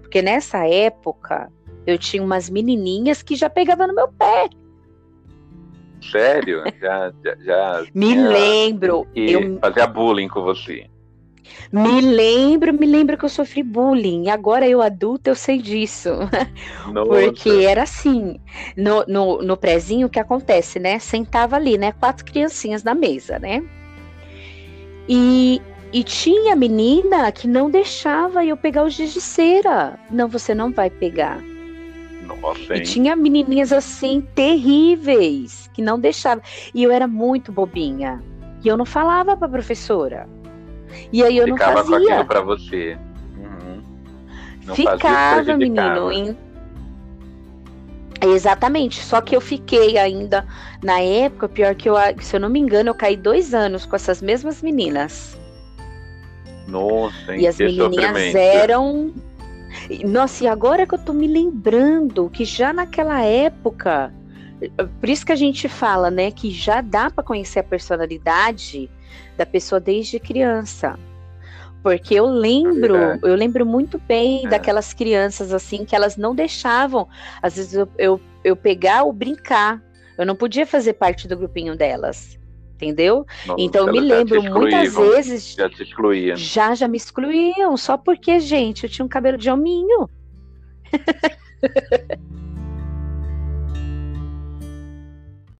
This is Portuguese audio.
Porque nessa época eu tinha umas menininhas que já pegavam no meu pé. Sério? Já, já, já Me lembro. E Eu fazia bullying com você. me lembro, me lembro que eu sofri bullying. Agora eu adulta eu sei disso. Nossa. Porque era assim, no, no, no prézinho o que acontece, né? Sentava ali, né? Quatro criancinhas na mesa, né? E, e tinha menina que não deixava eu pegar os giz de cera. Não, você não vai pegar. Nossa, E hein? tinha menininhas assim, terríveis, que não deixavam. E eu era muito bobinha. E eu não falava pra professora. E aí eu Ficava não com fazia. aquilo pra você. Uhum. Não Ficava, menino. em- Exatamente. Só que eu fiquei ainda, na época, pior que eu, se eu não me engano, eu caí dois anos com essas mesmas meninas. Nossa, hein? E as menininhas eram. Nossa, e agora que eu tô me lembrando que já naquela época, por isso que a gente fala, né, que já dá para conhecer a personalidade da pessoa desde criança. Porque eu lembro, verdade. eu lembro muito bem É. daquelas crianças assim que elas não deixavam, às vezes eu, eu, eu pegar ou brincar. Eu não podia fazer parte do grupinho delas. Entendeu? Nossa, Então eu me lembro muitas excluíam, vezes Já te excluía. já, já me excluíam, só porque, gente, eu tinha um cabelo de hominho.